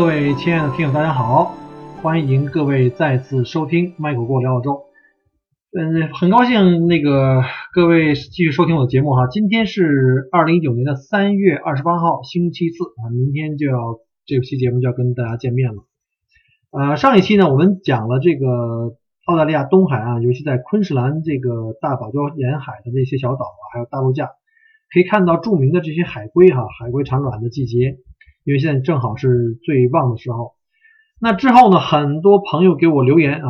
各位亲爱的听友，大家好，欢迎各位再次收听麦克过聊澳洲。嗯，很高兴那个各位继续收听我的节目哈。今天是二零一九年的三月二十八号，星期四啊，明天就要这期节目就要跟大家见面了。呃，上一期呢，我们讲了这个澳大利亚东海岸，尤其在昆士兰这个大堡礁沿海的那些小岛啊，还有大陆架，可以看到著名的这些海龟哈，海龟产卵的季节。因为现在正好是最旺的时候，那之后呢，很多朋友给我留言啊，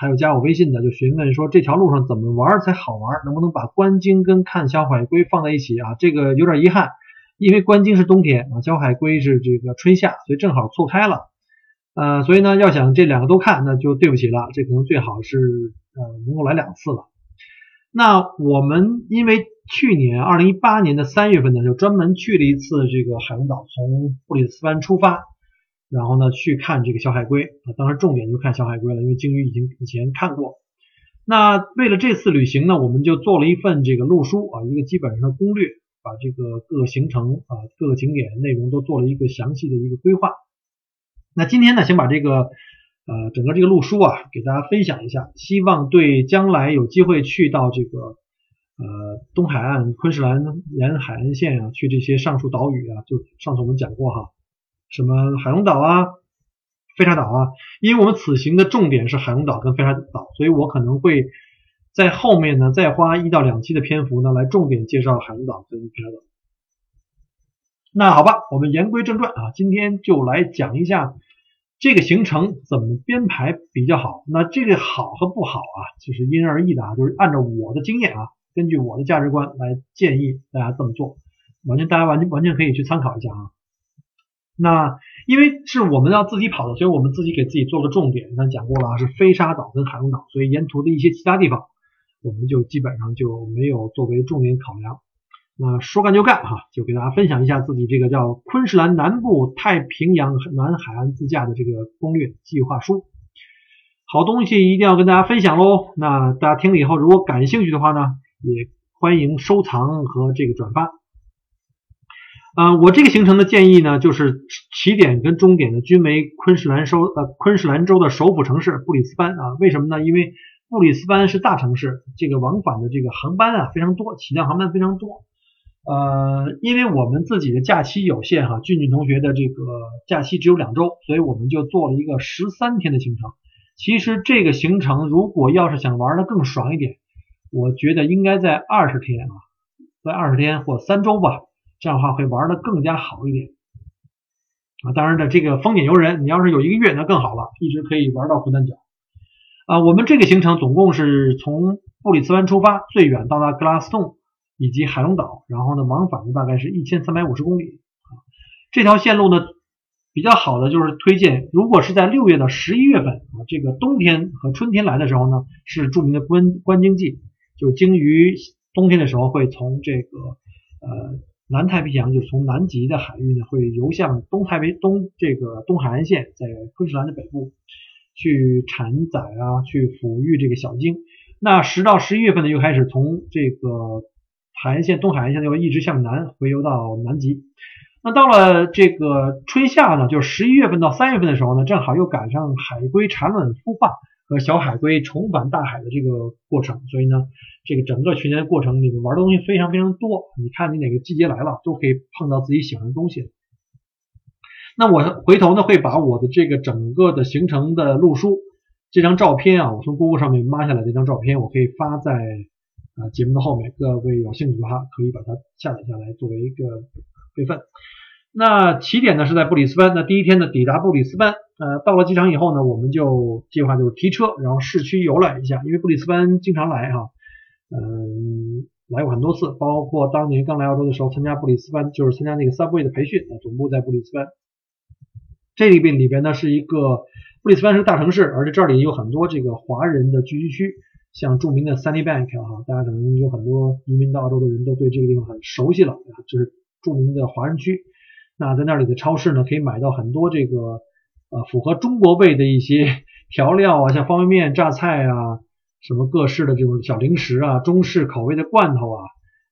还有加我微信的，就询问说这条路上怎么玩才好玩，能不能把观鲸跟看小海龟放在一起啊？这个有点遗憾，因为观鲸是冬天啊，小海龟是这个春夏，所以正好错开了，呃，所以呢，要想这两个都看，那就对不起了，这可能最好是呃能够来两次了。那我们因为。去年二零一八年的三月份呢，就专门去了一次这个海龙岛，从布里斯班出发，然后呢去看这个小海龟啊，当时重点就看小海龟了，因为鲸鱼已经以前看过。那为了这次旅行呢，我们就做了一份这个路书啊，一个基本上的攻略，把这个各个行程啊、各个景点内容都做了一个详细的一个规划。那今天呢，先把这个呃整个这个路书啊给大家分享一下，希望对将来有机会去到这个。呃，东海岸昆士兰沿海岸线啊，去这些上述岛屿啊，就上次我们讲过哈，什么海龙岛啊、飞沙岛啊，因为我们此行的重点是海龙岛跟飞沙岛，所以我可能会在后面呢再花一到两期的篇幅呢来重点介绍海龙岛跟飞沙岛。那好吧，我们言归正传啊，今天就来讲一下这个行程怎么编排比较好。那这个好和不好啊，就是因人而异的啊，就是按照我的经验啊。根据我的价值观来建议大家这么做，完全大家完全完全可以去参考一下啊。那因为是我们要自己跑的，所以我们自己给自己做个重点。刚才讲过了啊，是飞沙岛跟海龙岛，所以沿途的一些其他地方，我们就基本上就没有作为重点考量。那说干就干哈，就给大家分享一下自己这个叫昆士兰南部太平洋南海岸自驾的这个攻略计划书。好东西一定要跟大家分享喽。那大家听了以后，如果感兴趣的话呢？也欢迎收藏和这个转发。啊，我这个行程的建议呢，就是起点跟终点呢均为昆士兰州呃昆士兰州的首府城市布里斯班啊。为什么呢？因为布里斯班是大城市，这个往返的这个航班啊非常多，起降航班非常多。呃，因为我们自己的假期有限哈，俊俊同学的这个假期只有两周，所以我们就做了一个十三天的行程。其实这个行程如果要是想玩的更爽一点。我觉得应该在二十天啊，在二十天或三周吧，这样的话会玩的更加好一点啊。当然的，这个风景游人，你要是有一个月那更好了，一直可以玩到湖南角啊。我们这个行程总共是从布里斯班出发，最远到达格拉斯顿以及海龙岛，然后呢往返呢大概是一千三百五十公里啊。这条线路呢比较好的就是推荐，如果是在六月到十一月份啊，这个冬天和春天来的时候呢，是著名的观观鲸季。就鲸鱼冬天的时候会从这个呃南太平洋，就是从南极的海域呢，会游向东太平东这个东海岸线，在昆士兰的北部去产崽啊，去抚育这个小鲸。那十到十一月份呢，又开始从这个海岸线东海岸线又一直向南回游到南极。那到了这个春夏呢，就是十一月份到三月份的时候呢，正好又赶上海龟产卵孵化和小海龟重返大海的这个过程，所以呢。这个整个全年过程里面玩的东西非常非常多，你看你哪个季节来了，都可以碰到自己喜欢的东西。那我回头呢会把我的这个整个的行程的路书这张照片啊，我从 Google 上面抹下来这张照片，我可以发在啊节目的后面，各位有兴趣的话可以把它下载下来作为一个备份。那起点呢是在布里斯班，那第一天呢抵达布里斯班，呃到了机场以后呢，我们就计划就是提车，然后市区游览一下，因为布里斯班经常来哈。嗯，来过很多次，包括当年刚来澳洲的时候参加布里斯班，就是参加那个 Subway 的培训，总部在布里斯班。这里边里边呢是一个布里斯班是个大城市，而且这里有很多这个华人的聚居区，像著名的 Sunny Bank 啊，大家可能有很多移民到澳洲的人都对这个地方很熟悉了啊，这是著名的华人区。那在那里的超市呢，可以买到很多这个呃符合中国味的一些 调料啊，像方便面、榨菜啊，什么各式的这种小零食啊，中式口味的罐头啊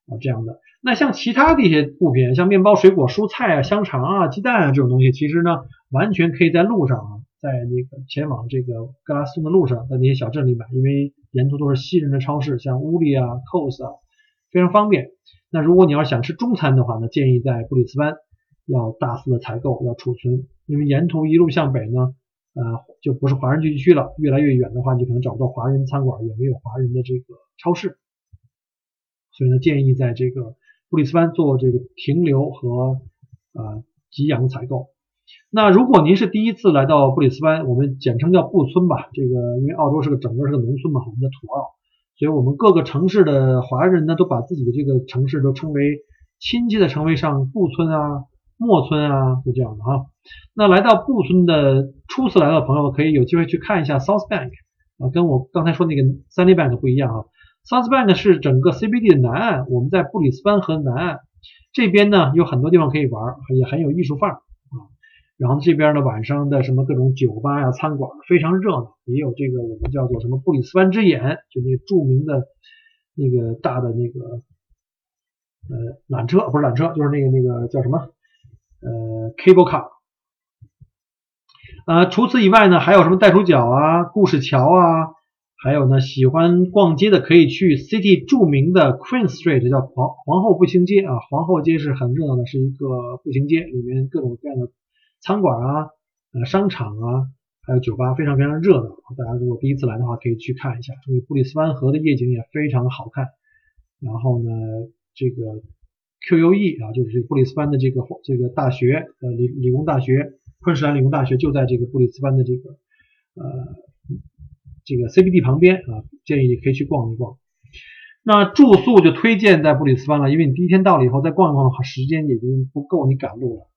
啊这样的。那像其他的一些物品，像面包、水果、蔬菜啊、香肠啊、鸡蛋啊这种东西，其实呢，完全可以在路上啊，在那个前往这个格拉斯顿的路上，在那些小镇里买，因为沿途都是西人的超市，像乌利啊、Cos 啊，非常方便。那如果你要是想吃中餐的话呢，建议在布里斯班要大肆的采购，要储存，因为沿途一路向北呢，呃，就不是华人聚居区了，越来越远的话，你可能找不到华人餐馆，也没有华人的这个超市，所以呢，建议在这个。布里斯班做这个停留和呃给养采购。那如果您是第一次来到布里斯班，我们简称叫布村吧。这个因为澳洲是个整个是个农村嘛，我们的土澳，所以我们各个城市的华人呢都把自己的这个城市都称为亲切的称为上布村啊、莫村啊，就这样的哈。那来到布村的初次来到的朋友，可以有机会去看一下 South Bank 啊，跟我刚才说那个 Sunny Bank 不一样啊。South Bank 是整个 CBD 的南岸，我们在布里斯班河南岸这边呢，有很多地方可以玩，也很有艺术范儿啊。然后这边呢，晚上的什么各种酒吧呀、餐馆非常热闹，也有这个我们叫做什么布里斯班之眼，就那著名的那个大的那个呃缆车，不是缆车，就是那个那个叫什么呃 cable car。呃，除此以外呢，还有什么袋鼠角啊、故事桥啊。还有呢，喜欢逛街的可以去 City 著名的 Queen Street，叫皇皇后步行街啊。皇后街是很热闹的，是一个步行街，里面各种各样的餐馆啊、呃商场啊，还有酒吧，非常非常热闹。大家如果第一次来的话，可以去看一下。这个布里斯班河的夜景也非常好看。然后呢，这个 QUE 啊，就是这个布里斯班的这个这个大学，呃理理工大学，昆士兰理工大学就在这个布里斯班的这个呃。这个 CBD 旁边啊，建议你可以去逛一逛。那住宿就推荐在布里斯班了，因为你第一天到了以后再逛一逛的话，时间已经不够你赶路了。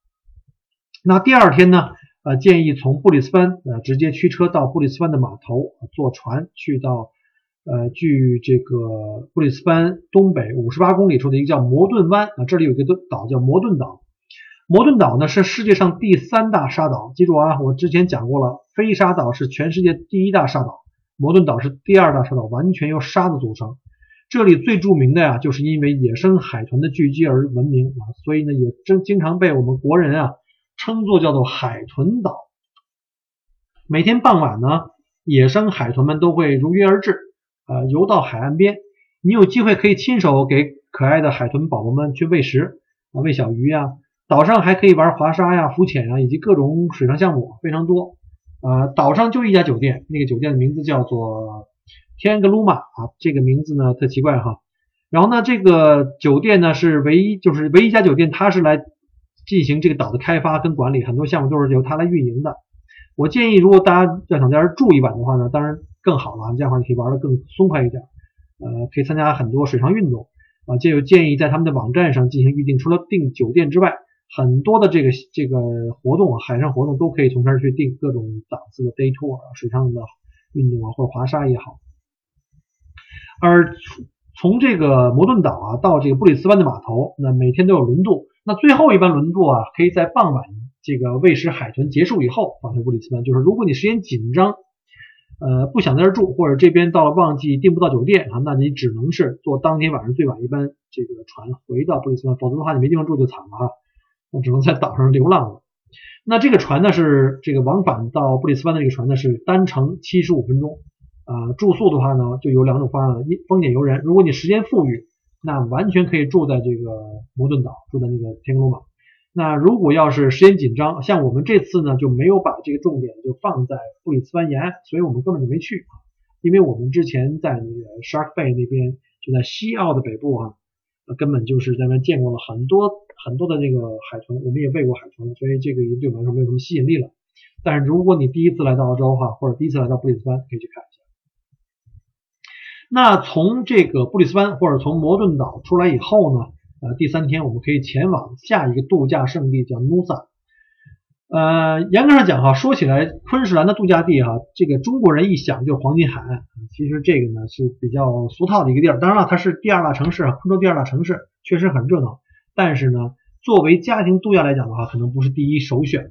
那第二天呢，呃，建议从布里斯班呃直接驱车到布里斯班的码头，坐船去到呃距这个布里斯班东北五十八公里处的一个叫摩顿湾啊，这里有一个岛叫摩顿岛。摩顿岛呢是世界上第三大沙岛，记住啊，我之前讲过了，飞沙岛是全世界第一大沙岛。摩顿岛是第二大沙岛，完全由沙子组成。这里最著名的呀，就是因为野生海豚的聚集而闻名啊，所以呢，也经经常被我们国人啊称作叫做海豚岛。每天傍晚呢，野生海豚们都会如约而至，呃，游到海岸边。你有机会可以亲手给可爱的海豚宝宝们去喂食啊，喂小鱼呀。岛上还可以玩滑沙呀、浮潜呀，以及各种水上项目，非常多。呃，岛上就一家酒店，那个酒店的名字叫做天格鲁玛啊，这个名字呢特奇怪哈。然后呢，这个酒店呢是唯一，就是唯一一家酒店，它是来进行这个岛的开发跟管理，很多项目都是由它来运营的。我建议，如果大家要想在这住一晚的话呢，当然更好了，这样的话你可以玩的更松快一点，呃，可以参加很多水上运动啊。这就建议在他们的网站上进行预订，除了订酒店之外。很多的这个这个活动，海上活动都可以从这儿去订各种档次的 day tour，水上的运动啊，或者滑沙也好。而从这个摩顿岛啊到这个布里斯班的码头，那每天都有轮渡。那最后一班轮渡啊，可以在傍晚这个喂食海豚结束以后返回布里斯班。就是如果你时间紧张，呃，不想在这住，或者这边到了旺季订不到酒店啊，那你只能是坐当天晚上最晚一班这个船回到布里斯班，否则的话你没地方住就惨了啊。那只能在岛上流浪了。那这个船呢是这个往返到布里斯班的这个船呢是单程七十五分钟啊。住宿的话呢就有两种方案了，一风景游人，如果你时间富裕，那完全可以住在这个摩顿岛，住在那个天格鲁玛。那如果要是时间紧张，像我们这次呢就没有把这个重点就放在布里斯班沿岸，所以我们根本就没去啊，因为我们之前在那个 Shark Bay 那边，就在西澳的北部啊，根本就是在那见过了很多。很多的那个海豚，我们也喂过海豚，所以这个对我们来说没有什么吸引力了。但是如果你第一次来到澳洲的话，或者第一次来到布里斯班，可以去看一下。那从这个布里斯班或者从摩顿岛出来以后呢，呃，第三天我们可以前往下一个度假胜地叫努萨。呃，严格上讲哈，说起来昆士兰的度假地哈，这个中国人一想就是黄金海岸，其实这个呢是比较俗套的一个地儿。当然了，它是第二大城市啊，昆州第二大城市，确实很热闹。但是呢，作为家庭度假来讲的话，可能不是第一首选。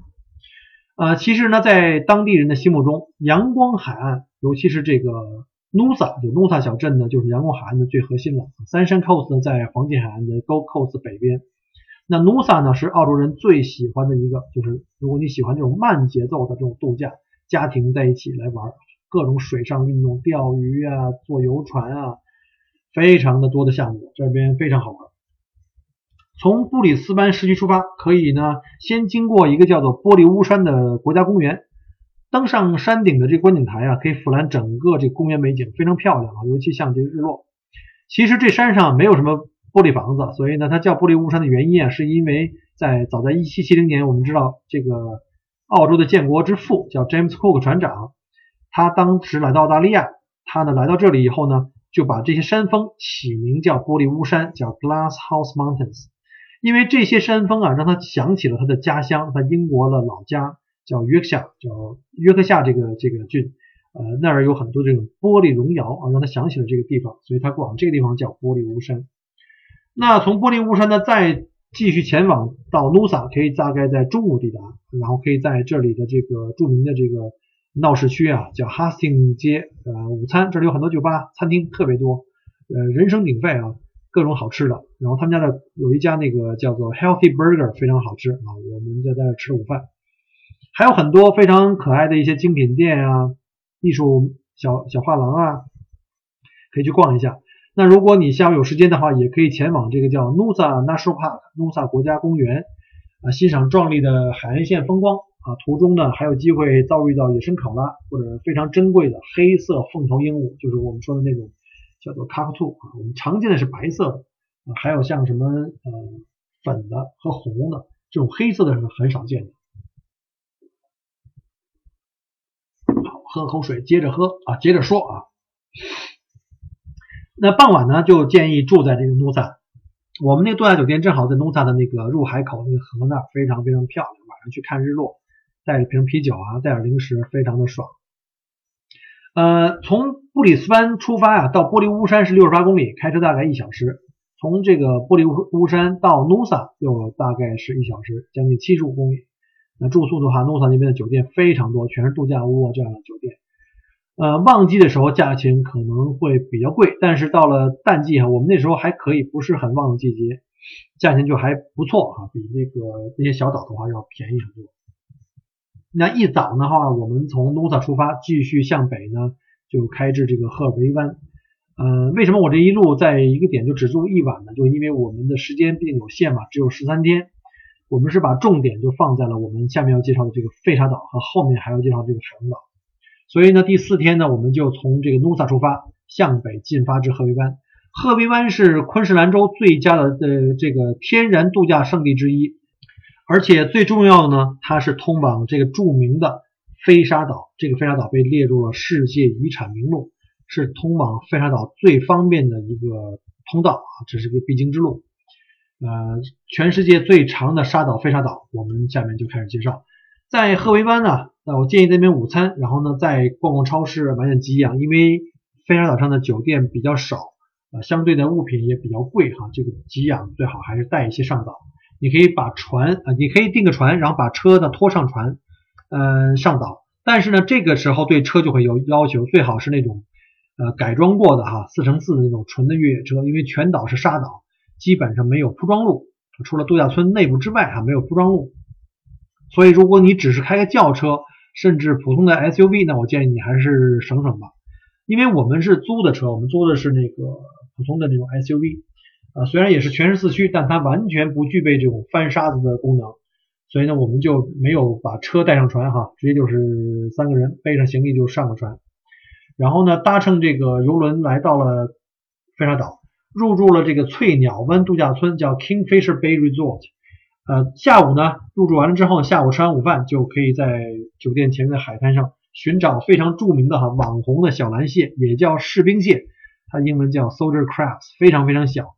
啊，其实呢，在当地人的心目中，阳光海岸，尤其是这个 Nusa，就 Nusa 小镇呢，就是阳光海岸的最核心了。三山 Coast 呢，在黄金海岸的 Gold Coast 北边。那 Nusa 呢是澳洲人最喜欢的一个，就是如果你喜欢这种慢节奏的这种度假，家庭在一起来玩各种水上运动，钓鱼啊，坐游船啊，非常的多的项目，这边非常好玩。从布里斯班市区出发，可以呢先经过一个叫做玻璃屋山的国家公园，登上山顶的这观景台啊，可以俯览整个这公园美景，非常漂亮啊，尤其像这个日落。其实这山上没有什么。玻璃房子，所以呢，它叫玻璃屋山的原因啊，是因为在早在1770年，我们知道这个澳洲的建国之父叫 James Cook 船长，他当时来到澳大利亚，他呢来到这里以后呢，就把这些山峰起名叫玻璃屋山，叫 Glass House Mountains，因为这些山峰啊，让他想起了他的家乡，他英国的老家叫约克夏，叫约克夏这个这个郡，呃，那儿有很多这种玻璃荣窑啊，让他想起了这个地方，所以他管这个地方叫玻璃屋山。那从玻璃乌山呢，再继续前往到 Nusa，可以大概在中午抵达，然后可以在这里的这个著名的这个闹市区啊，叫 Hastings 街，呃，午餐这里有很多酒吧、餐厅特别多，呃，人声鼎沸啊，各种好吃的。然后他们家的有一家那个叫做 Healthy Burger 非常好吃啊，我们就在这吃午饭。还有很多非常可爱的一些精品店啊，艺术小小画廊啊，可以去逛一下。那如果你下午有时间的话，也可以前往这个叫 Nusa National Park，Nusa 国家公园啊，欣赏壮丽的海岸线风光啊。途中呢，还有机会遭遇到野生考拉或者非常珍贵的黑色凤头鹦鹉，就是我们说的那种叫做 cockatoo 啊。我们常见的是白色的，还有像什么呃粉的和红的这种黑色的是很少见的。好，喝口水，接着喝啊，接着说啊。那傍晚呢，就建议住在这个努萨。我们那个度假酒店正好在努萨的那个入海口那个河那儿，非常非常漂亮。晚上去看日落，带一瓶啤酒啊，带点零食，非常的爽。呃，从布里斯班出发啊，到玻璃乌山是六十八公里，开车大概一小时。从这个玻璃乌乌山到努萨又大概是一小时，将近七十五公里。那住宿的话，努萨那边的酒店非常多，全是度假屋啊这样的酒店。呃，旺季的时候价钱可能会比较贵，但是到了淡季哈，我们那时候还可以，不是很旺的季节，价钱就还不错哈，比那个那些小岛的话要便宜很多。那一早的话，我们从努萨出发，继续向北呢，就开至这个赫尔维湾。呃，为什么我这一路在一个点就只住一晚呢？就因为我们的时间毕竟有限嘛，只有十三天，我们是把重点就放在了我们下面要介绍的这个费沙岛和后面还要介绍这个海王岛。所以呢，第四天呢，我们就从这个努萨出发，向北进发至赫维湾。赫维湾是昆士兰州最佳的呃这个天然度假胜地之一，而且最重要的呢，它是通往这个著名的飞沙岛。这个飞沙岛被列入了世界遗产名录，是通往飞沙岛最方便的一个通道啊，这是个必经之路。呃，全世界最长的沙岛飞沙岛，我们下面就开始介绍。在赫维湾呢。那我建议那边午餐，然后呢再逛逛超市买点给养，因为飞沙岛上的酒店比较少，呃，相对的物品也比较贵哈。这个给养最好还是带一些上岛。你可以把船啊，你可以订个船，然后把车呢拖上船，嗯，上岛。但是呢，这个时候对车就会有要求，最好是那种呃改装过的哈，四乘四的那种纯的越野车，因为全岛是沙岛，基本上没有铺装路，除了度假村内部之外哈，没有铺装路。所以如果你只是开个轿车，甚至普通的 SUV，那我建议你还是省省吧，因为我们是租的车，我们租的是那个普通的那种 SUV，啊，虽然也是全时四驱，但它完全不具备这种翻沙子的功能，所以呢，我们就没有把车带上船哈，直接就是三个人背上行李就上了船，然后呢，搭乘这个游轮来到了飞沙岛，入住了这个翠鸟湾度假村，叫 Kingfisher Bay Resort。呃，下午呢，入住完了之后，下午吃完午饭就可以在酒店前面的海滩上寻找非常著名的哈网红的小蓝蟹，也叫士兵蟹，它英文叫 soldier crabs，非常非常小，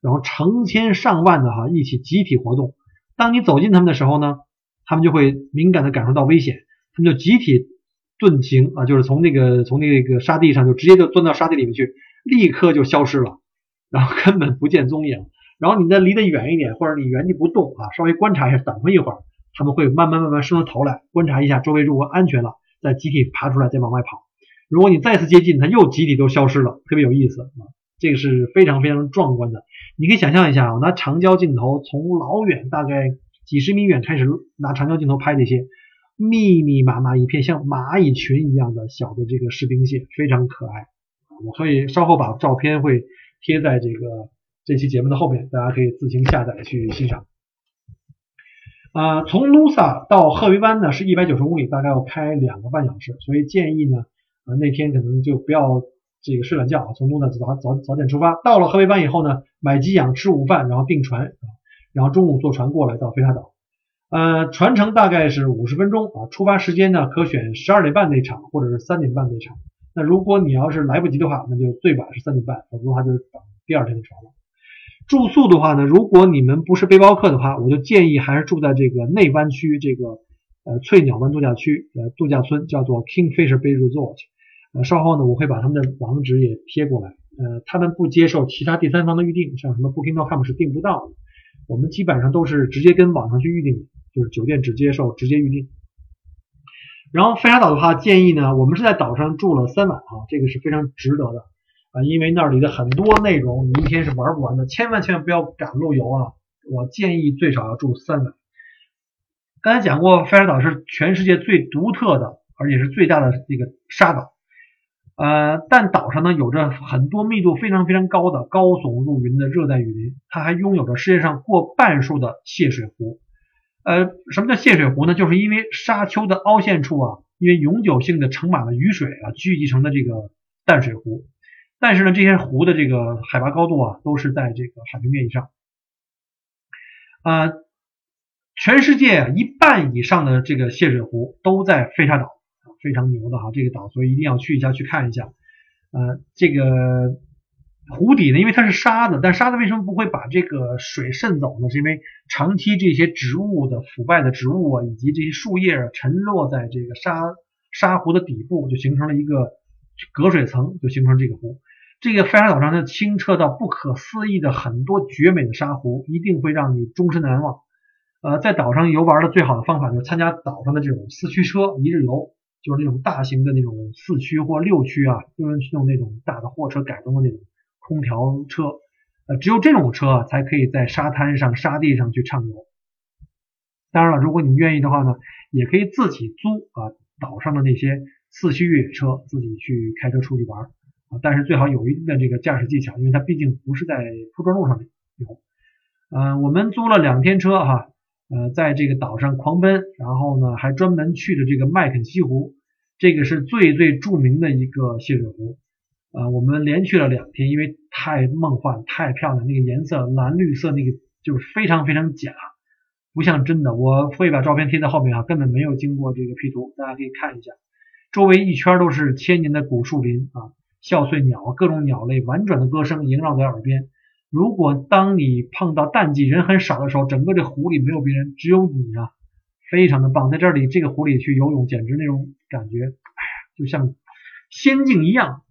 然后成千上万的哈一起集体活动。当你走近它们的时候呢，他们就会敏感的感受到危险，他们就集体遁形啊，就是从那个从那个沙地上就直接就钻到沙地里面去，立刻就消失了，然后根本不见踪影。然后你再离得远一点，或者你原地不动啊，稍微观察一下，等候一会儿，他们会慢慢慢慢伸出头来，观察一下周围如果安全了，再集体爬出来再往外跑。如果你再次接近，它又集体都消失了，特别有意思啊！这个是非常非常壮观的。你可以想象一下，我拿长焦镜头从老远大概几十米远开始拿长焦镜头拍这些密密麻麻一片像蚂蚁群一样的小的这个士兵蟹，非常可爱。我可以稍后把照片会贴在这个。这期节目的后面，大家可以自行下载去欣赏。啊，从 Nusa 到赫维湾呢是一百九十公里，大概要开两个半小时，所以建议呢，啊那天可能就不要这个睡懒觉，从 Nusa 早早早点出发。到了赫维湾以后呢，买给养，吃午饭，然后订船，然后中午坐船过来到飞沙岛。呃，船程大概是五十分钟啊，出发时间呢可选十二点半那场或者是三点半那场。那如果你要是来不及的话，那就最晚是三点半，否则的话就是等第二天的船了。住宿的话呢，如果你们不是背包客的话，我就建议还是住在这个内湾区这个呃翠鸟湾度假区呃度假村，叫做 Kingfisher Bay Resort。呃，稍后呢我会把他们的网址也贴过来。呃，他们不接受其他第三方的预订，像什么 Booking.com 是订不到的。我们基本上都是直接跟网上去预订，就是酒店只接受直接预订。然后飞沙岛的话，建议呢，我们是在岛上住了三晚啊，这个是非常值得的。啊，因为那里的很多内容你一天是玩不完的，千万千万不要赶路游啊！我建议最少要住三晚。刚才讲过，飞沙岛是全世界最独特的，而且是最大的一个沙岛。呃，但岛上呢有着很多密度非常非常高的高耸入云的热带雨林，它还拥有着世界上过半数的泄水湖。呃，什么叫泄水湖呢？就是因为沙丘的凹陷处啊，因为永久性的盛满了雨水啊，聚集成的这个淡水湖。但是呢，这些湖的这个海拔高度啊，都是在这个海平面以上。啊，全世界一半以上的这个泄水湖都在飞沙岛，非常牛的哈，这个岛，所以一定要去一下去看一下。呃，这个湖底呢，因为它是沙子，但沙子为什么不会把这个水渗走呢？是因为长期这些植物的腐败的植物啊，以及这些树叶沉落在这个沙沙湖的底部，就形成了一个隔水层，就形成这个湖。这个飞沙岛上的清澈到不可思议的很多绝美的沙湖，一定会让你终身难忘。呃，在岛上游玩的最好的方法就是参加岛上的这种四驱车一日游，就是那种大型的那种四驱或六驱啊，就是用那种大的货车改装的那种空调车。呃，只有这种车，才可以在沙滩上、沙地上去畅游。当然了，如果你愿意的话呢，也可以自己租啊岛上的那些四驱越野车，自己去开车出去玩。啊但是最好有一定的这个驾驶技巧，因为它毕竟不是在铺装路上面游。嗯，我们租了两天车哈，呃，在这个岛上狂奔，然后呢还专门去了这个麦肯锡湖，这个是最最著名的一个泄水湖。啊，我们连去了两天，因为太梦幻、太漂亮，那个颜色蓝绿色，那个就是非常非常假，不像真的。我会把照片贴在后面啊，根本没有经过这个 P 图，大家可以看一下，周围一圈都是千年的古树林啊。笑碎鸟，各种鸟类婉转的歌声萦绕在耳边。如果当你碰到淡季人很少的时候，整个这湖里没有别人，只有你啊，非常的棒。在这里这个湖里去游泳，简直那种感觉，哎呀，就像仙境一样。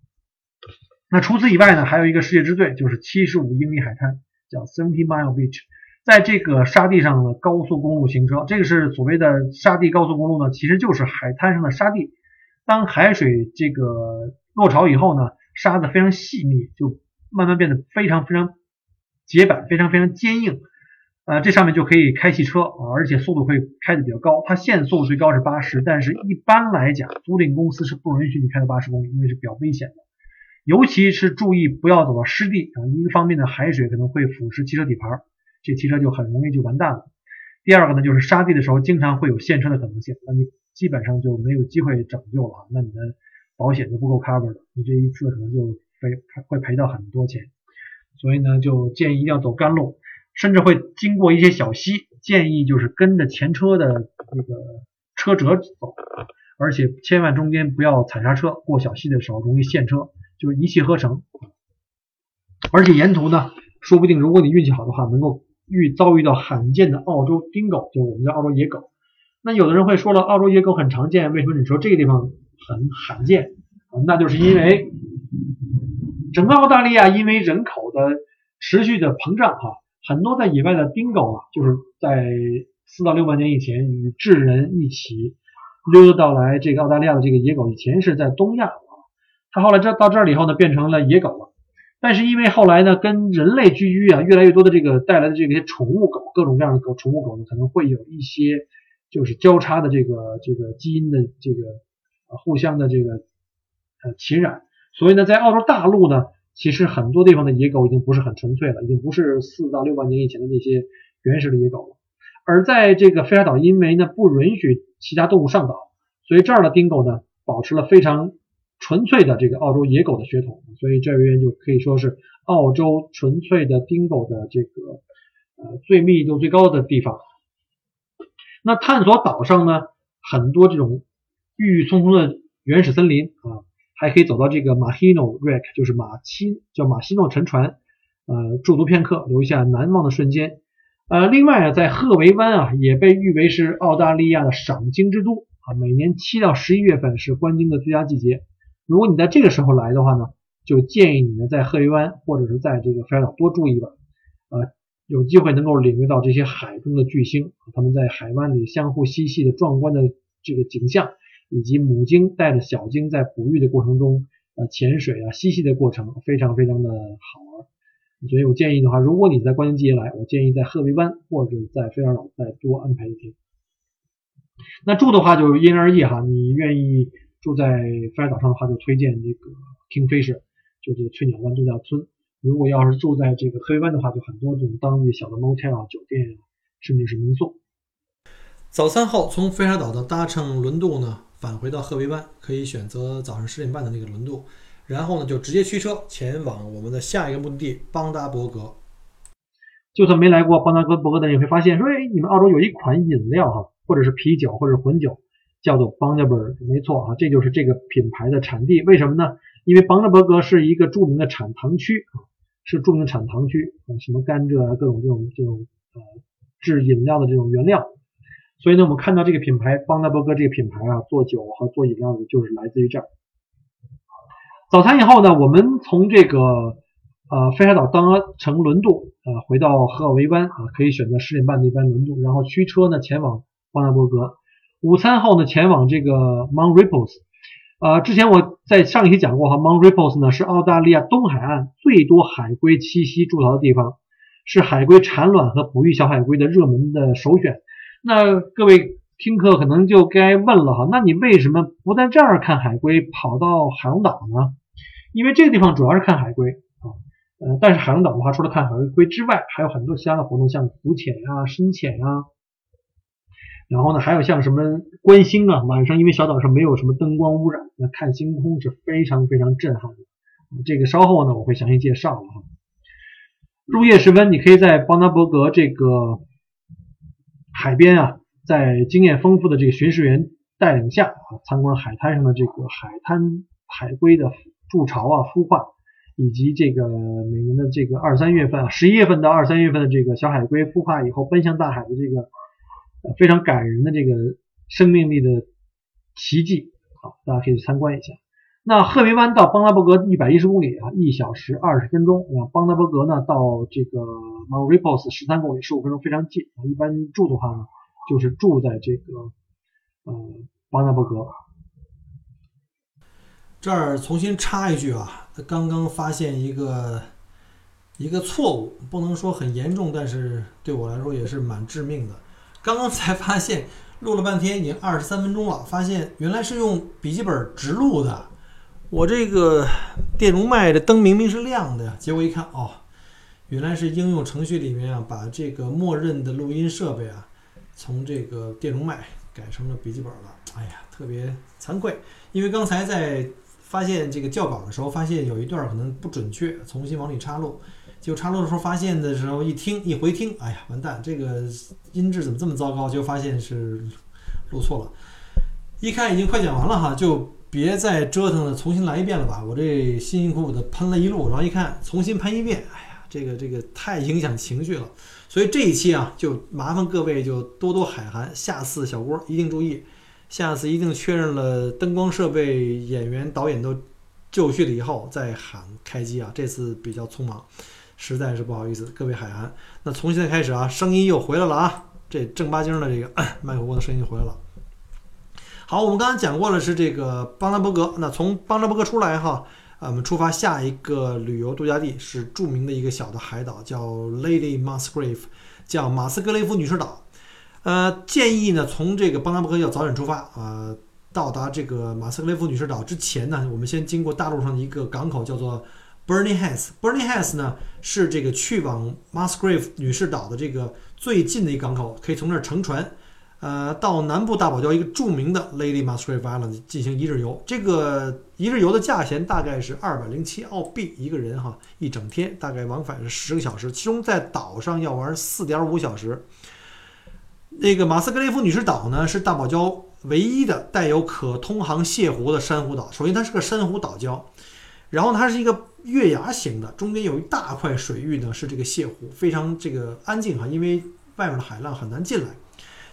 那除此以外呢，还有一个世界之最，就是七十五英里海滩，叫 Seventy Mile Beach。在这个沙地上的高速公路行车，这个是所谓的沙地高速公路呢，其实就是海滩上的沙地。当海水这个落潮以后呢，沙子非常细密，就慢慢变得非常非常结板，非常非常坚硬。呃，这上面就可以开汽车啊，而且速度会开的比较高。它限速最高是八十，但是一般来讲，租赁公司是不允许你开到八十公里，因为是比较危险的。尤其是注意不要走到湿地啊，一个方面呢，海水可能会腐蚀汽车底盘，这汽车就很容易就完蛋了。第二个呢，就是沙地的时候经常会有陷车的可能性，那你基本上就没有机会拯救了，那你的。保险都不够 cover 的，你这一次可能就赔会赔到很多钱，所以呢，就建议一定要走干路，甚至会经过一些小溪，建议就是跟着前车的那个车辙走，而且千万中间不要踩刹车，过小溪的时候容易陷车，就是一气呵成。而且沿途呢，说不定如果你运气好的话，能够遇遭遇到罕见的澳洲丁狗，就是我们的澳洲野狗。那有的人会说了，澳洲野狗很常见，为什么你说这个地方很罕见？那就是因为整个澳大利亚因为人口的持续的膨胀，哈，很多在野外的丁狗啊，就是在四到六万年以前与智人一起溜达到来这个澳大利亚的这个野狗，以前是在东亚，它后来这到这儿以后呢，变成了野狗了。但是因为后来呢，跟人类居居啊，越来越多的这个带来的这些宠物狗，各种各样的狗，宠物狗呢，可能会有一些就是交叉的这个这个基因的这个互相的这个呃侵染，所以呢，在澳洲大陆呢，其实很多地方的野狗已经不是很纯粹了，已经不是四到六万年以前的那些原始的野狗了。而在这个飞沙岛，因为呢不允许其他动物上岛，所以这儿的丁狗呢保持了非常。纯粹的这个澳洲野狗的血统，所以这边就可以说是澳洲纯粹的丁狗的这个呃最密度最高的地方。那探索岛上呢，很多这种郁郁葱葱的原始森林啊，还可以走到这个马希诺 wreck，就是马西叫马希诺沉船，呃驻足片刻，留下难忘的瞬间。呃，另外啊，在赫维湾啊，也被誉为是澳大利亚的赏鲸之都啊，每年七到十一月份是观鲸的最佳季节。如果你在这个时候来的话呢，就建议你呢在鹤鱼湾或者是在这个菲尔岛多住一晚，呃，有机会能够领略到这些海中的巨星，他们在海湾里相互嬉戏的壮观的这个景象，以及母鲸带着小鲸在哺育的过程中，呃，潜水啊嬉戏的过程，非常非常的好玩。所以我建议的话，如果你在关键季节来，我建议在鹤鱼湾或者在菲尔岛再多安排一天。那住的话就因人而异哈，你愿意。住在飞沙岛上的话，就推荐这个 Kingfisher，就是翠鸟湾度假村。如果要是住在这个黑湾的话，就很多这种当地小的 motel 酒店，甚至是民宿。早餐后从飞沙岛的搭乘轮渡呢，返回到赫维湾，可以选择早上十点半的那个轮渡，然后呢就直接驱车前往我们的下一个目的地邦达伯格。就算没来过邦达伯格的人，也会发现说，哎，你们澳洲有一款饮料哈，或者是啤酒，或者是混酒。叫做邦德伯格，没错啊，这就是这个品牌的产地。为什么呢？因为邦德伯格是一个著名的产糖区啊，是著名的产糖区啊，什么甘蔗啊，各种这种这种呃制饮料的这种原料。所以呢，我们看到这个品牌邦德伯格这个品牌啊，做酒和做饮料的就是来自于这儿。早餐以后呢，我们从这个呃飞沙岛搭乘轮渡呃回到荷尔维湾啊，可以选择十点半的一班轮渡，然后驱车呢前往邦德伯格。午餐后呢，前往这个 Mount Ripples，呃，之前我在上一期讲过哈，Mount Ripples 呢是澳大利亚东海岸最多海龟栖息筑巢的地方，是海龟产卵和哺育小海龟的热门的首选。那各位听课可能就该问了哈，那你为什么不在这儿看海龟，跑到海龙岛呢？因为这个地方主要是看海龟啊，呃，但是海龙岛的话，除了看海龟之外，还有很多其他的活动，像浮潜呀、深潜呀。然后呢，还有像什么观星啊，晚上因为小岛上没有什么灯光污染，那看星空是非常非常震撼的。这个稍后呢我会详细介绍了哈。入夜时分，你可以在邦达伯格这个海边啊，在经验丰富的这个巡视员带领下啊，参观海滩上的这个海滩海龟的筑巢啊、孵化，以及这个每年的这个二三月份啊，十一月份到二三月份的这个小海龟孵化以后奔向大海的这个。非常感人的这个生命力的奇迹，好，大家可以去参观一下。那赫维湾到邦达伯格一百一十公里啊，一小时二十分钟。那邦达伯格呢，到这个 m o u n r i p o s 十三公里，十五分钟，非常近。一般住的话呢，就是住在这个呃邦达伯格。这儿重新插一句啊，他刚刚发现一个一个错误，不能说很严重，但是对我来说也是蛮致命的。刚刚才发现，录了半天已经二十三分钟了，发现原来是用笔记本直录的。我这个电容麦的灯明明是亮的呀，结果一看，哦，原来是应用程序里面啊，把这个默认的录音设备啊，从这个电容麦改成了笔记本了。哎呀，特别惭愧，因为刚才在发现这个校稿的时候，发现有一段可能不准确，重新往里插入。就插入的时候发现的时候，一听一回听，哎呀，完蛋，这个音质怎么这么糟糕？就发现是录错了。一看已经快讲完了哈，就别再折腾了，重新来一遍了吧。我这辛辛苦苦的喷了一路，然后一看重新喷一遍，哎呀，这个这个太影响情绪了。所以这一期啊，就麻烦各位就多多海涵，下次小郭一定注意，下次一定确认了灯光设备、演员、导演都就绪了以后再喊开机啊。这次比较匆忙，实在是不好意思，各位海涵。那从现在开始啊，声音又回来了啊，这正八经的这个 麦克风的声音回来了。好，我们刚才讲过了是这个邦德伯格，那从邦德伯格出来哈。啊，我们出发，下一个旅游度假地是著名的一个小的海岛，叫 Lady Musgrave，叫马斯格雷夫女士岛。呃，建议呢，从这个邦达伯格要早点出发啊，到达这个马斯克雷夫女士岛之前呢，我们先经过大陆上的一个港口，叫做 Burnie Heads。Burnie Heads 呢是这个去往 Musgrave 女士岛的这个最近的一个港口，可以从那儿乘船。呃，到南部大堡礁一个著名的 Lady Musgrave Island 进行一日游，这个一日游的价钱大概是二百零七澳币一个人哈，一整天大概往返是十个小时，其中在岛上要玩四点五小时。那个马斯格雷夫女士岛呢，是大堡礁唯一的带有可通航泻湖的珊瑚岛。首先它是个珊瑚岛礁，然后它是一个月牙形的，中间有一大块水域呢是这个泻湖，非常这个安静哈，因为外面的海浪很难进来。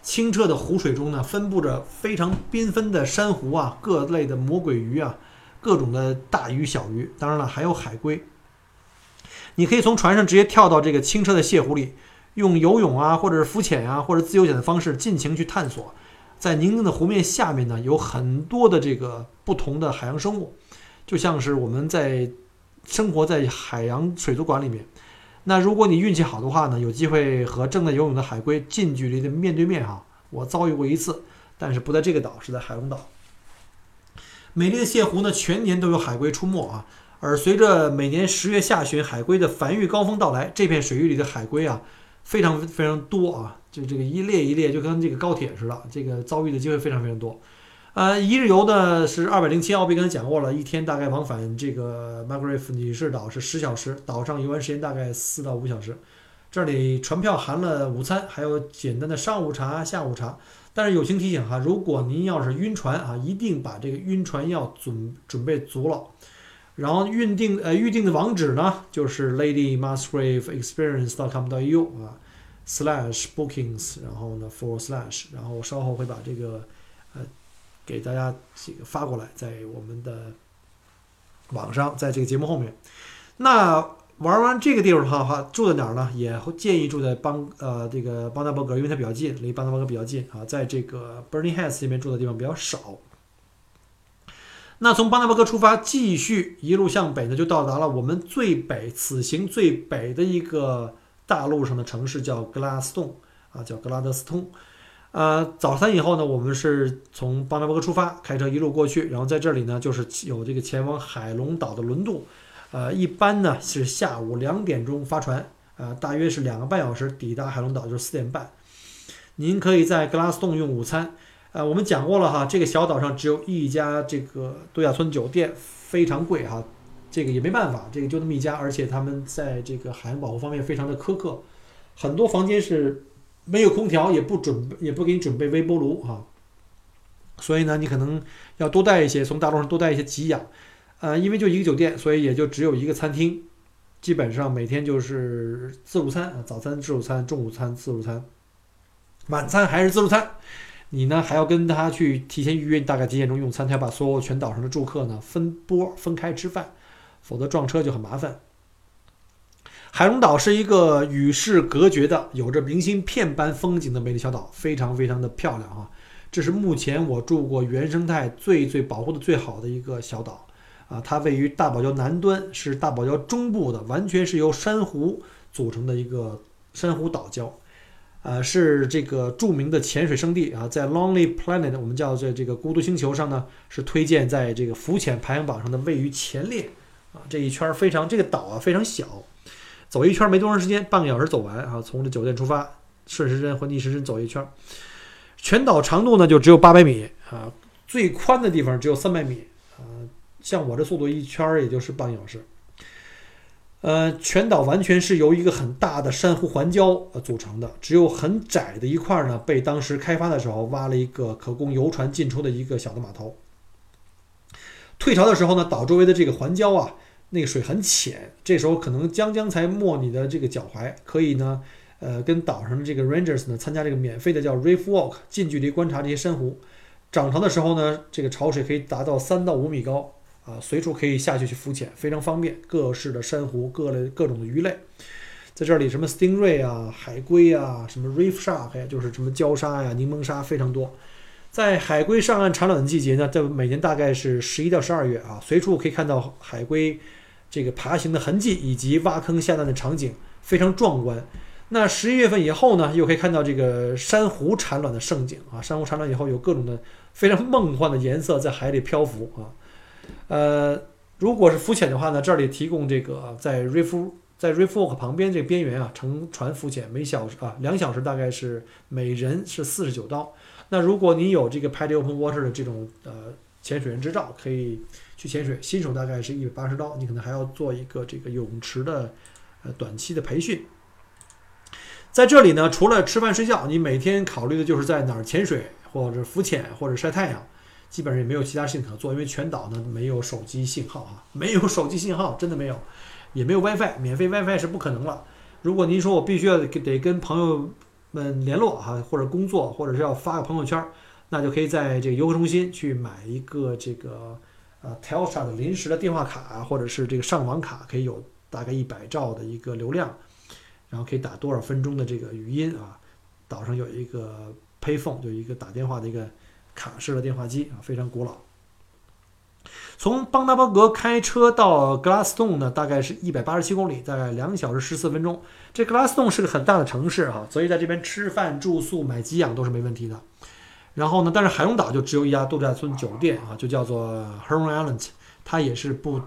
清澈的湖水中呢，分布着非常缤纷的珊瑚啊，各类的魔鬼鱼啊，各种的大鱼小鱼，当然了，还有海龟。你可以从船上直接跳到这个清澈的泻湖里，用游泳啊，或者是浮潜呀，或者自由潜的方式尽情去探索。在宁静的湖面下面呢，有很多的这个不同的海洋生物，就像是我们在生活在海洋水族馆里面。那如果你运气好的话呢，有机会和正在游泳的海龟近距离的面对面哈。我遭遇过一次，但是不在这个岛，是在海龙岛。美丽的泻湖呢，全年都有海龟出没啊。而随着每年十月下旬海龟的繁育高峰到来，这片水域里的海龟啊，非常非常多啊，就这个一列一列，就跟这个高铁似的，这个遭遇的机会非常非常多。呃，一日游呢是二百零七澳币，刚才讲过了，一天大概往返这个 Margaret 女士岛是十小时，岛上游玩时间大概四到五小时。这里船票含了午餐，还有简单的上午茶、下午茶。但是友情提醒哈，如果您要是晕船啊，一定把这个晕船药准准备足了。然后预定呃预定的网址呢，就是 Lady Musgrave Experience.com.au 啊，slash bookings，然后呢 for slash，然后稍后会把这个呃给大家这个发过来，在我们的网上，在这个节目后面。那。玩完这个地方的话，住在哪儿呢？也建议住在邦呃这个邦达伯格，因为它比较近，离邦达伯格比较近啊。在这个 Burnie Heads 这边住的地方比较少。那从邦纳伯格出发，继续一路向北呢，就到达了我们最北此行最北的一个大陆上的城市，叫格拉斯顿啊，叫格拉德斯通。呃，早餐以后呢，我们是从邦纳伯格出发，开车一路过去，然后在这里呢，就是有这个前往海龙岛的轮渡。呃，一般呢是下午两点钟发船，呃，大约是两个半小时抵达海龙岛，就是四点半。您可以在格拉斯顿用午餐。呃，我们讲过了哈，这个小岛上只有一家这个度假村酒店，非常贵哈，这个也没办法，这个就那么一家，而且他们在这个海洋保护方面非常的苛刻，很多房间是没有空调，也不准也不给你准备微波炉哈，所以呢，你可能要多带一些，从大陆上多带一些给养。呃，因为就一个酒店，所以也就只有一个餐厅，基本上每天就是自助餐啊，早餐自助餐，中午餐自助餐，晚餐还是自助餐。你呢还要跟他去提前预约，大概几点钟用餐，他要把所有全岛上的住客呢分波分开吃饭，否则撞车就很麻烦。海龙岛是一个与世隔绝的、有着明信片般风景的美丽小岛，非常非常的漂亮啊！这是目前我住过原生态最最保护的最好的一个小岛。啊，它位于大堡礁南端，是大堡礁中部的，完全是由珊瑚组成的一个珊瑚岛礁，呃，是这个著名的潜水圣地啊，在 Lonely Planet，我们叫做这个孤独星球上呢，是推荐在这个浮潜排行榜上的位于前列啊。这一圈非常，这个岛啊非常小，走一圈没多长时间，半个小时走完啊。从这酒店出发，顺时针或逆时针走一圈，全岛长度呢就只有八百米啊，最宽的地方只有三百米啊。像我这速度一圈也就是半小时，呃，全岛完全是由一个很大的珊瑚环礁呃组成的，只有很窄的一块呢，被当时开发的时候挖了一个可供游船进出的一个小的码头。退潮的时候呢，岛周围的这个环礁啊，那个水很浅，这时候可能将将才没你的这个脚踝，可以呢，呃，跟岛上的这个 Rangers 呢参加这个免费的叫 Reef Walk，近距离观察这些珊瑚。涨潮的时候呢，这个潮水可以达到三到五米高啊，随处可以下去去浮潜，非常方便。各式的珊瑚，各类各种的鱼类，在这里什么 Stingray 啊、海龟啊、什么 Reef Shark 呀，就是什么礁鲨呀、柠檬鲨非常多。在海龟上岸产卵的季节呢，在每年大概是十一到十二月啊，随处可以看到海龟这个爬行的痕迹以及挖坑下蛋的场景，非常壮观。那十一月份以后呢，又可以看到这个珊瑚产卵的盛景啊！珊瑚产卵以后，有各种的非常梦幻的颜色在海里漂浮啊。呃，如果是浮潜的话呢，这里提供这个在 Reef 在 Reef Walk 旁边这个边缘啊，乘船浮潜，每小时啊两小时大概是每人是四十九刀。那如果你有这个 PADI Open Water 的这种呃潜水员执照，可以去潜水，新手大概是一百八十刀，你可能还要做一个这个泳池的呃短期的培训。在这里呢，除了吃饭睡觉，你每天考虑的就是在哪儿潜水，或者浮潜，或者晒太阳，基本上也没有其他事情可做，因为全岛呢没有手机信号啊，没有手机信号，真的没有，也没有 WiFi，免费 WiFi 是不可能了。如果您说我必须要得跟朋友们联络哈，或者工作，或者是要发个朋友圈，那就可以在这个游客中心去买一个这个呃 Telstra 的临时的电话卡，或者是这个上网卡，可以有大概一百兆的一个流量。然后可以打多少分钟的这个语音啊？岛上有一个 payphone，就一个打电话的一个卡式的电话机啊，非常古老。从邦达伯格开车到格拉斯顿呢，大概是一百八十七公里，大概两小时十四分钟。这格拉斯顿是个很大的城市哈，所以在这边吃饭、住宿、买给养都是没问题的。然后呢，但是海龙岛就只有一家度假村酒店啊，就叫做 Heron Island，它也是不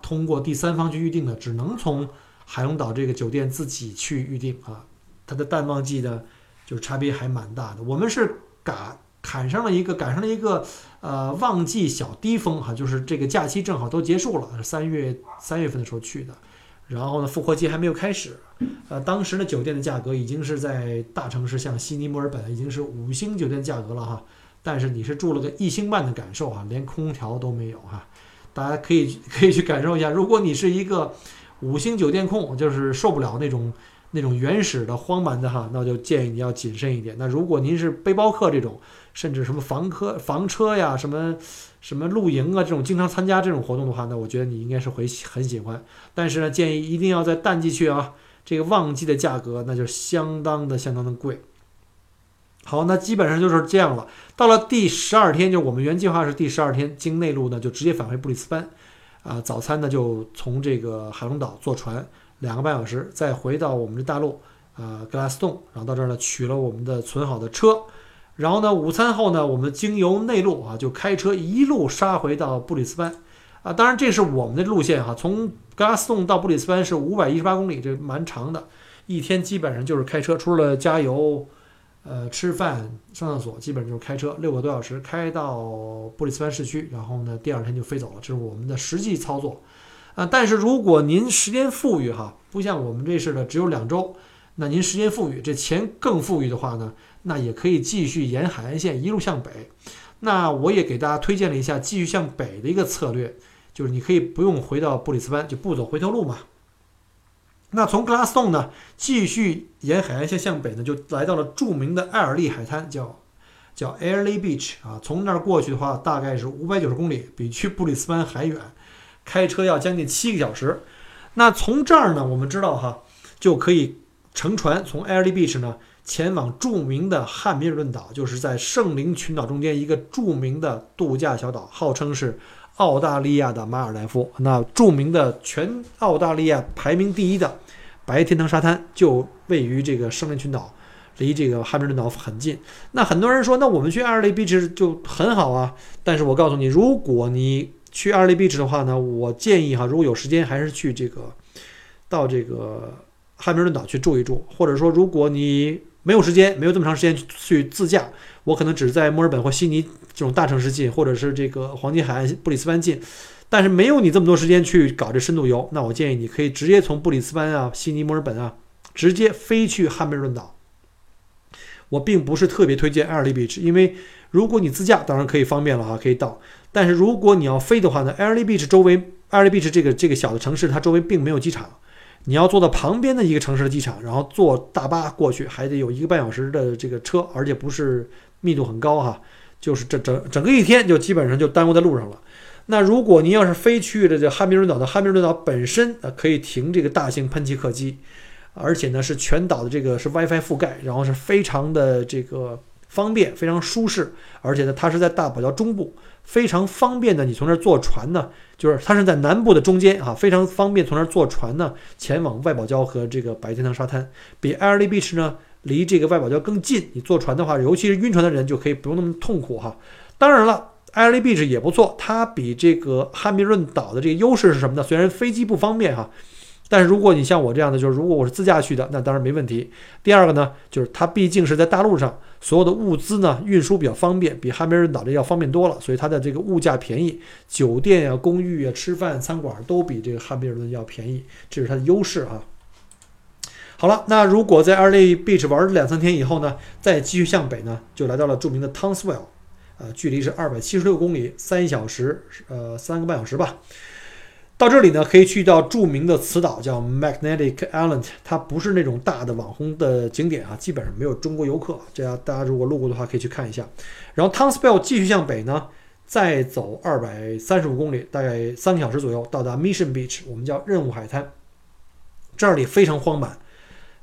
通过第三方去预定的，只能从。海龙岛这个酒店自己去预定啊，它的淡旺季呢，就是差别还蛮大的。我们是赶赶上了一个赶上了一个呃旺季小低峰哈，就是这个假期正好都结束了，三月三月份的时候去的。然后呢，复活节还没有开始，呃，当时的酒店的价格已经是在大城市，像悉尼、墨尔本已经是五星酒店价格了哈。但是你是住了个一星半的感受哈，连空调都没有哈。大家可以可以去感受一下，如果你是一个。五星酒店控就是受不了那种那种原始的荒蛮的哈，那就建议你要谨慎一点。那如果您是背包客这种，甚至什么房客房车呀，什么什么露营啊这种经常参加这种活动的话，那我觉得你应该是会很喜欢。但是呢，建议一定要在淡季去啊，这个旺季的价格那就相当的相当的贵。好，那基本上就是这样了。到了第十二天，就我们原计划是第十二天经内陆呢，就直接返回布里斯班。啊，早餐呢就从这个海龙岛坐船两个半小时，再回到我们的大陆，啊，格拉斯顿，然后到这儿呢取了我们的存好的车，然后呢午餐后呢，我们经由内陆啊，就开车一路杀回到布里斯班，啊，当然这是我们的路线哈，从格拉斯顿到布里斯班是五百一十八公里，这蛮长的，一天基本上就是开车，除了加油。呃，吃饭、上厕所，基本就是开车六个多小时，开到布里斯班市区，然后呢，第二天就飞走了。这是我们的实际操作。啊，但是如果您时间富裕哈，不像我们这似的只有两周，那您时间富裕，这钱更富裕的话呢，那也可以继续沿海岸线一路向北。那我也给大家推荐了一下继续向北的一个策略，就是你可以不用回到布里斯班，就不走回头路嘛。那从格拉斯顿呢，继续沿海岸线向北呢，就来到了著名的艾尔利海滩，叫叫 Airly Beach 啊。从那儿过去的话，大概是五百九十公里，比去布里斯班还远，开车要将近七个小时。那从这儿呢，我们知道哈，就可以乘船从 Airly Beach 呢前往著名的汉密尔顿岛，就是在圣灵群岛中间一个著名的度假小岛，号称是。澳大利亚的马尔代夫，那著名的全澳大利亚排名第一的白天堂沙滩就位于这个圣灵群岛，离这个汉密尔顿岛很近。那很多人说，那我们去艾尔利 beach 就很好啊。但是我告诉你，如果你去艾尔利 beach 的话呢，我建议哈，如果有时间，还是去这个到这个汉密尔顿岛去住一住，或者说如果你。没有时间，没有这么长时间去自驾，我可能只在墨尔本或悉尼这种大城市近，或者是这个黄金海岸布里斯班近，但是没有你这么多时间去搞这深度游，那我建议你可以直接从布里斯班啊、悉尼、墨尔本啊，直接飞去汉密尔顿岛。我并不是特别推荐艾尔利 beach，因为如果你自驾，当然可以方便了哈，可以到，但是如果你要飞的话呢，艾尔利 beach 周围 aiy Beach 这个这个小的城市，它周围并没有机场，你要坐到旁边的一个城市的机场，然后坐大巴过去，还得有一个半小时的这个车，而且不是密度很高哈，就是这整整个一天就基本上就耽误在路上了。那如果您要是飞去的这汉密尔顿岛的汉密尔顿岛本身呃可以停这个大型喷气客机，而且呢是全岛的这个是 WiFi 覆盖，然后是非常的这个方便，非常舒适，而且呢它是在大堡礁中部，非常方便的。你从这儿坐船呢，就是它是在南部的中间啊，非常方便从那儿坐船呢前往外堡礁和这个白天堂沙滩，比 a i r l y Beach 呢离这个外堡礁更近。你坐船的话，尤其是晕船的人就可以不用那么痛苦哈。当然了。艾尔利 Beach 也不错，它比这个汉密尔顿岛的这个优势是什么呢？虽然飞机不方便哈，但是如果你像我这样的，就是如果我是自驾去的，那当然没问题。第二个呢，就是它毕竟是在大陆上，所有的物资呢运输比较方便，比汉密尔顿岛这要方便多了，所以它的这个物价便宜，酒店啊、公寓啊、吃饭、餐馆都比这个汉密尔顿要便宜，这是它的优势啊。好了，那如果在艾尔利 Beach 玩两三天以后呢，再继续向北呢，就来到了著名的 Townsville。呃，距离是二百七十六公里，三小时，呃，三个半小时吧。到这里呢，可以去到著名的磁岛，叫 Magnetic Island。它不是那种大的网红的景点啊，基本上没有中国游客。这样大家如果路过的话，可以去看一下。然后 Townsville 继续向北呢，再走二百三十五公里，大概三个小时左右，到达 Mission Beach，我们叫任务海滩。这里非常荒蛮，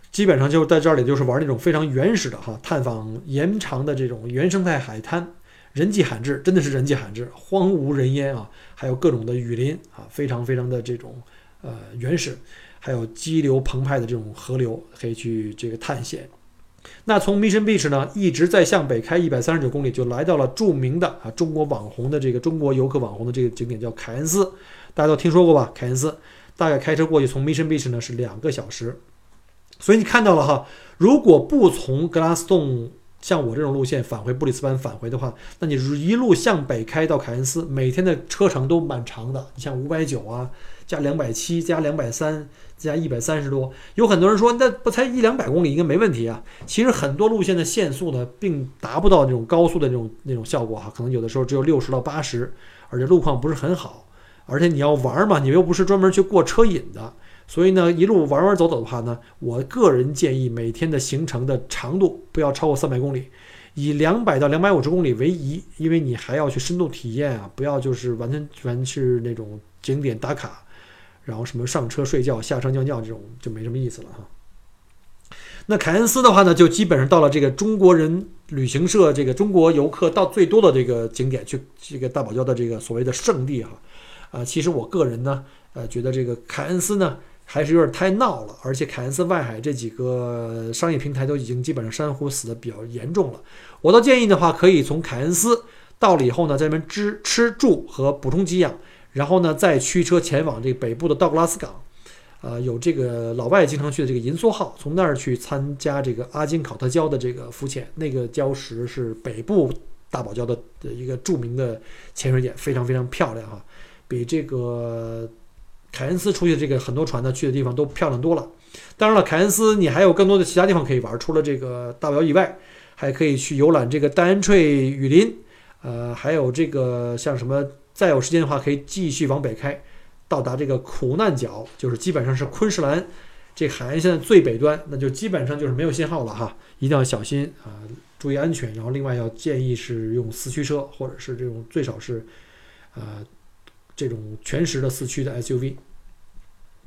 基本上就在这里就是玩那种非常原始的哈，探访延长的这种原生态海滩。人迹罕至，真的是人迹罕至，荒无人烟啊！还有各种的雨林啊，非常非常的这种呃原始，还有激流澎湃的这种河流，可以去这个探险。那从 Mission Beach 呢，一直在向北开一百三十九公里，就来到了著名的啊中国网红的这个中国游客网红的这个景点，叫凯恩斯，大家都听说过吧？凯恩斯大概开车过去，从 Mission Beach 呢是两个小时。所以你看到了哈，如果不从格拉斯顿。像我这种路线返回布里斯班返回的话，那你一路向北开到凯恩斯，每天的车程都蛮长的。你像五百九啊，加两百七，加两百三，加一百三十多。有很多人说，那不才一两百公里应该没问题啊。其实很多路线的限速呢，并达不到那种高速的那种那种效果哈，可能有的时候只有六十到八十，而且路况不是很好。而且你要玩嘛，你又不是专门去过车瘾的。所以呢，一路玩玩走走的话呢，我个人建议每天的行程的长度不要超过三百公里，以两百到两百五十公里为宜，因为你还要去深度体验啊，不要就是完全全是那种景点打卡，然后什么上车睡觉、下车尿尿这种就没什么意思了哈。那凯恩斯的话呢，就基本上到了这个中国人旅行社这个中国游客到最多的这个景点去，这个大堡礁的这个所谓的圣地哈。啊，其实我个人呢，呃，觉得这个凯恩斯呢。还是有点太闹了，而且凯恩斯外海这几个商业平台都已经基本上珊瑚死的比较严重了。我倒建议的话，可以从凯恩斯到了以后呢，在那边吃吃住和补充给养，然后呢再驱车前往这个北部的道格拉斯港，呃，有这个老外经常去的这个银梭号，从那儿去参加这个阿金考特礁的这个浮潜，那个礁石是北部大堡礁的的一个著名的潜水点，非常非常漂亮哈，比这个。凯恩斯出去的这个很多船呢，去的地方都漂亮多了。当然了，凯恩斯你还有更多的其他地方可以玩，除了这个大堡以外，还可以去游览这个戴恩翠雨林，呃，还有这个像什么，再有时间的话可以继续往北开，到达这个苦难角，就是基本上是昆士兰这海岸线的最北端，那就基本上就是没有信号了哈，一定要小心啊，注意安全。然后另外要建议是用四驱车，或者是这种最少是，呃。这种全时的四驱的 SUV，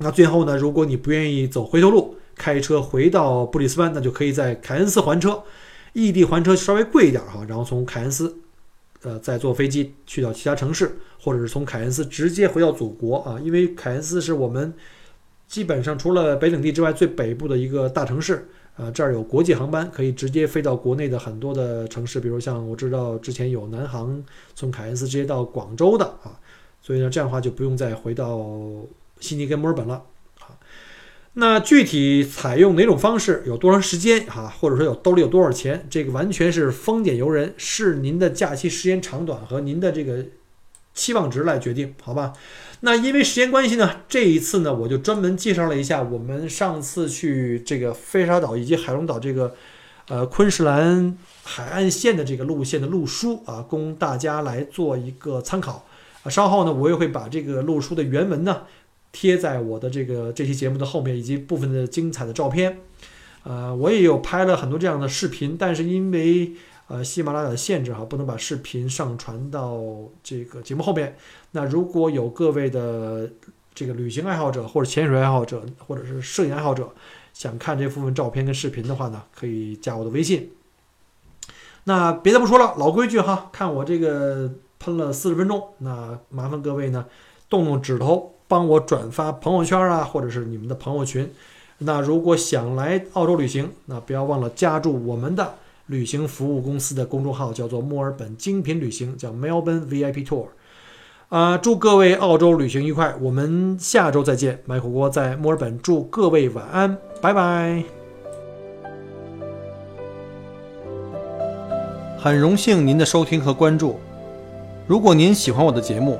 那最后呢，如果你不愿意走回头路，开车回到布里斯班，那就可以在凯恩斯还车，异地还车稍微贵一点哈，然后从凯恩斯，呃，再坐飞机去到其他城市，或者是从凯恩斯直接回到祖国啊，因为凯恩斯是我们基本上除了北领地之外最北部的一个大城市，啊，这儿有国际航班可以直接飞到国内的很多的城市，比如像我知道之前有南航从凯恩斯直接到广州的啊。所以呢，这样的话就不用再回到悉尼跟墨尔本了啊。那具体采用哪种方式，有多长时间啊，或者说有兜里有多少钱，这个完全是风点由人，是您的假期时间长短和您的这个期望值来决定，好吧？那因为时间关系呢，这一次呢，我就专门介绍了一下我们上次去这个飞沙岛以及海龙岛这个呃昆士兰海岸线的这个路线的路书啊，供大家来做一个参考。稍后呢，我也会把这个路书的原文呢贴在我的这个这期节目的后面，以及部分的精彩的照片。呃，我也有拍了很多这样的视频，但是因为呃喜马拉雅的限制哈，不能把视频上传到这个节目后面。那如果有各位的这个旅行爱好者，或者潜水爱好者，或者是摄影爱好者，想看这部分照片跟视频的话呢，可以加我的微信。那别的不说了，老规矩哈，看我这个喷了四十分钟，那麻烦各位呢动动指头，帮我转发朋友圈啊，或者是你们的朋友群。那如果想来澳洲旅行，那不要忘了加入我们的旅行服务公司的公众号，叫做墨尔本精品旅行，叫 Melbourne VIP Tour。啊，祝各位澳洲旅行愉快，我们下周再见。买火锅在墨尔本，祝各位晚安，拜拜。很荣幸您的收听和关注。如果您喜欢我的节目，